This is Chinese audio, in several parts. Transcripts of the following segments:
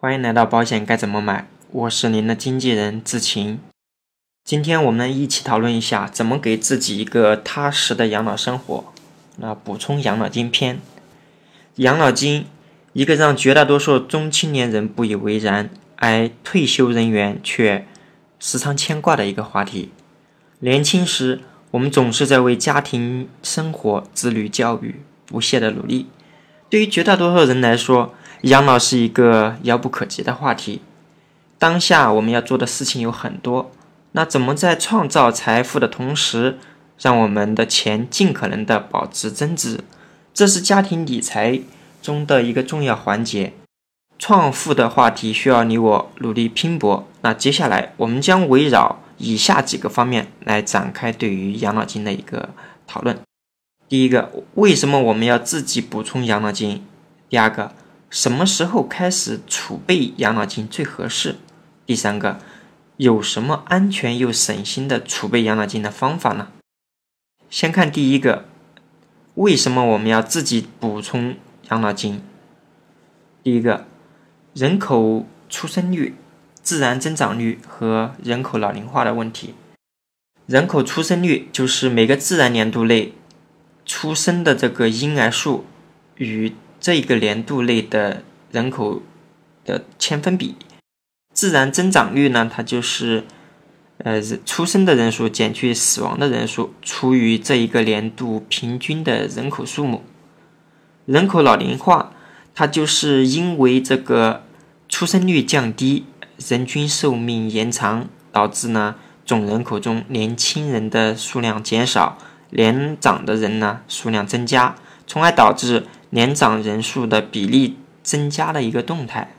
欢迎来到保险该怎么买，我是您的经纪人志晴。今天我们一起讨论一下怎么给自己一个踏实的养老生活。那补充养老金篇，养老金一个让绝大多数中青年人不以为然，而退休人员却时常牵挂的一个话题。年轻时，我们总是在为家庭生活、子女教育不懈的努力。对于绝大多数人来说，养老是一个遥不可及的话题。当下我们要做的事情有很多，那怎么在创造财富的同时，让我们的钱尽可能的保值增值？这是家庭理财中的一个重要环节。创富的话题需要你我努力拼搏。那接下来我们将围绕以下几个方面来展开对于养老金的一个讨论。第一个，为什么我们要自己补充养老金？第二个。什么时候开始储备养老金最合适？第三个，有什么安全又省心的储备养老金的方法呢？先看第一个，为什么我们要自己补充养老金？第一个，人口出生率、自然增长率和人口老龄化的问题。人口出生率就是每个自然年度内出生的这个婴儿数与。这一个年度内的人口的千分比，自然增长率呢？它就是，呃，出生的人数减去死亡的人数除以这一个年度平均的人口数目。人口老龄化，它就是因为这个出生率降低，人均寿命延长，导致呢总人口中年轻人的数量减少，年长的人呢数量增加，从而导致。年长人数的比例增加的一个动态。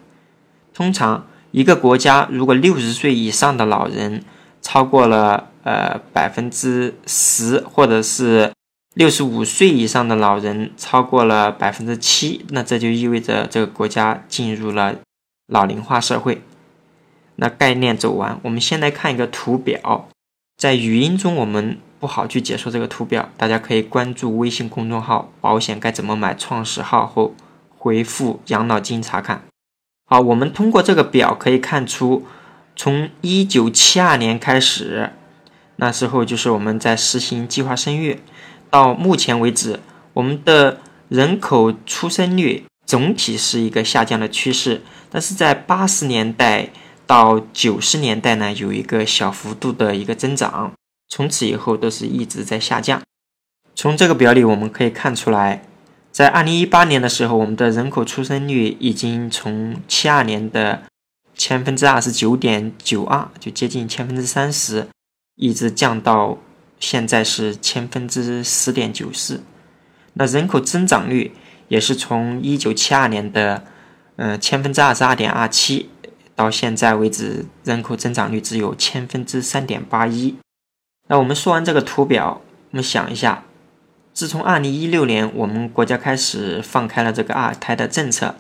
通常，一个国家如果六十岁以上的老人超过了呃百分之十，或者是六十五岁以上的老人超过了百分之七，那这就意味着这个国家进入了老龄化社会。那概念走完，我们先来看一个图表，在语音中我们。不好去解说这个图表，大家可以关注微信公众号“保险该怎么买”创始号后回复“养老金”查看。好，我们通过这个表可以看出，从一九七二年开始，那时候就是我们在实行计划生育，到目前为止，我们的人口出生率总体是一个下降的趋势，但是在八十年代到九十年代呢，有一个小幅度的一个增长。从此以后都是一直在下降。从这个表里我们可以看出来，在二零一八年的时候，我们的人口出生率已经从七二年的千分之二十九点九二，就接近千分之三十，一直降到现在是千分之十点九四。那人口增长率也是从一九七二年的嗯千分之二十二点二七，到现在为止，人口增长率只有千分之三点八一。那我们说完这个图表，我们想一下，自从二零一六年我们国家开始放开了这个二胎的政策，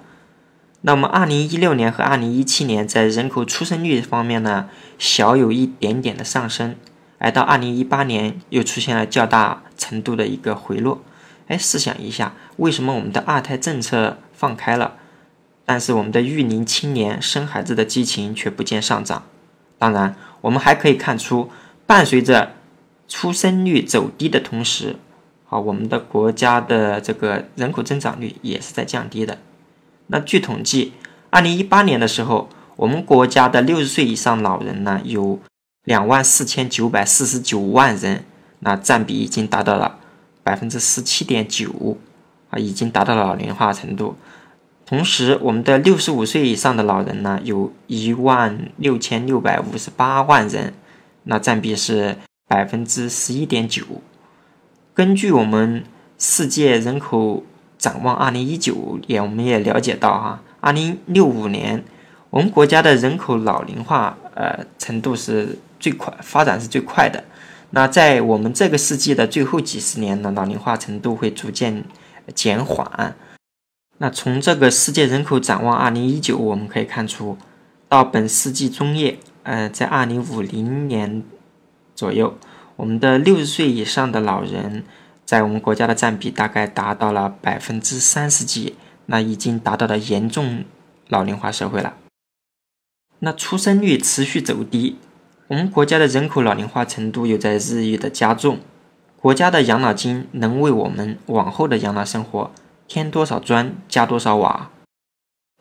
那么二零一六年和二零一七年在人口出生率方面呢，小有一点点的上升，而到二零一八年又出现了较大程度的一个回落。哎，试想一下，为什么我们的二胎政策放开了，但是我们的育龄青年生孩子的激情却不见上涨？当然，我们还可以看出，伴随着出生率走低的同时，啊，我们的国家的这个人口增长率也是在降低的。那据统计，二零一八年的时候，我们国家的六十岁以上老人呢有两万四千九百四十九万人，那占比已经达到了百分之十七点九，啊，已经达到了老龄化程度。同时，我们的六十五岁以上的老人呢有一万六千六百五十八万人，那占比是。百分之十一点九。根据我们世界人口展望二零一九也我们也了解到哈，二零六五年我们国家的人口老龄化呃程度是最快，发展是最快的。那在我们这个世纪的最后几十年呢，老龄化程度会逐渐减缓。那从这个世界人口展望二零一九，我们可以看出，到本世纪中叶，呃，在二零五零年。左右，我们的六十岁以上的老人在我们国家的占比大概达到了百分之三十几，那已经达到了严重老龄化社会了。那出生率持续走低，我们国家的人口老龄化程度又在日益的加重，国家的养老金能为我们往后的养老生活添多少砖加多少瓦？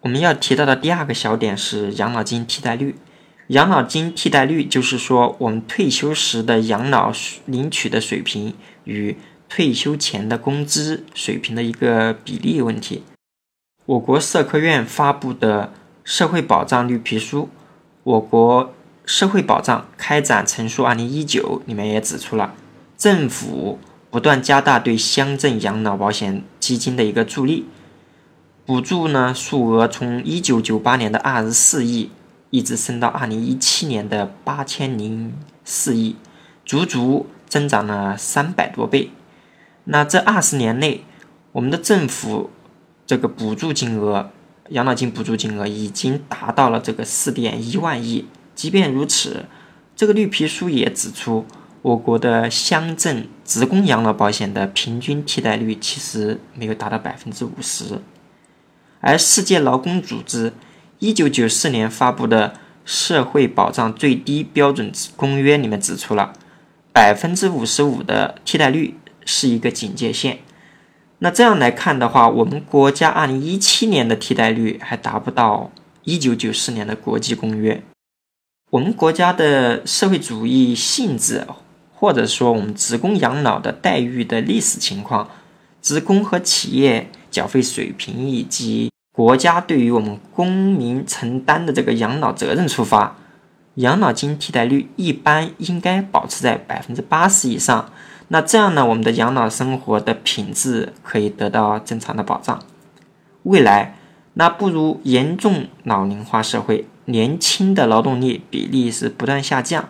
我们要提到的第二个小点是养老金替代率。养老金替代率就是说，我们退休时的养老领取的水平与退休前的工资水平的一个比例问题。我国社科院发布的。社会保障绿皮书，我国社会保障开展陈述二零一九里面也指出了，政府不断加大对乡镇养老保险基金的一个助力，补助呢数额从一九九八年的二十四亿，一直升到二零一七年的八千零四亿，足足增长了三百多倍。那这二十年内，我们的政府这个补助金额。养老金补助金额已经达到了这个四点一万亿。即便如此，这个绿皮书也指出，我国的乡镇职工养老保险的平均替代率其实没有达到百分之五十。而世界劳工组织一九九四年发布的《社会保障最低标准公约》里面指出了，百分之五十五的替代率是一个警戒线。那这样来看的话，我们国家二零一七年的替代率还达不到一九九四年的国际公约。我们国家的社会主义性质，或者说我们职工养老的待遇的历史情况，职工和企业缴费水平，以及国家对于我们公民承担的这个养老责任出发，养老金替代率一般应该保持在百分之八十以上。那这样呢，我们的养老生活的品质可以得到正常的保障。未来，那不如严重老龄化社会，年轻的劳动力比例是不断下降，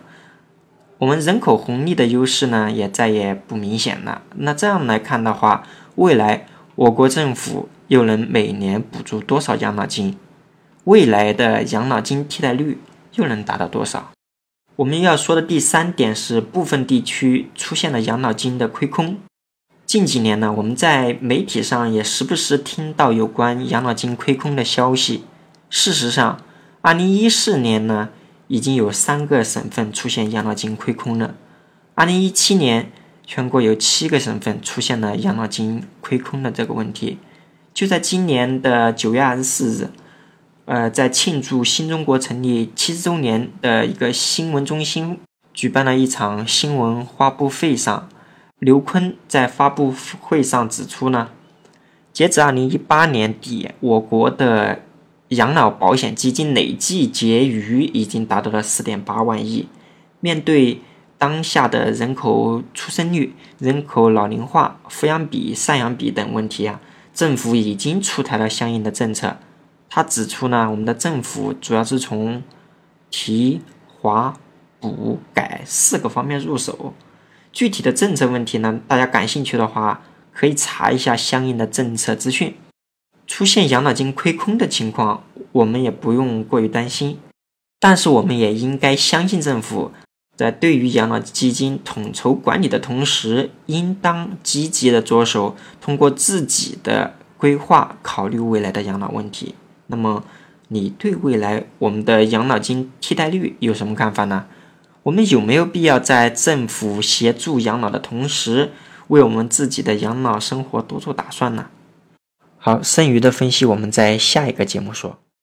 我们人口红利的优势呢也再也不明显了。那这样来看的话，未来我国政府又能每年补助多少养老金？未来的养老金替代率又能达到多少？我们要说的第三点是，部分地区出现了养老金的亏空。近几年呢，我们在媒体上也时不时听到有关养老金亏空的消息。事实上，二零一四年呢，已经有三个省份出现养老金亏空了。二零一七年，全国有七个省份出现了养老金亏空的这个问题。就在今年的九月二十四日。呃，在庆祝新中国成立七十周年的一个新闻中心举办了一场新闻发布会上，刘昆在发布会上指出呢，截至二零一八年底，我国的养老保险基金累计结余已经达到了四点八万亿。面对当下的人口出生率、人口老龄化、抚养比、赡养比等问题啊，政府已经出台了相应的政策。他指出呢，我们的政府主要是从提、划、补、改四个方面入手。具体的政策问题呢，大家感兴趣的话，可以查一下相应的政策资讯。出现养老金亏空的情况，我们也不用过于担心。但是我们也应该相信政府在对于养老基金统筹管理的同时，应当积极的着手通过自己的规划考虑未来的养老问题。那么，你对未来我们的养老金替代率有什么看法呢？我们有没有必要在政府协助养老的同时，为我们自己的养老生活多做打算呢？好，剩余的分析我们在下一个节目说。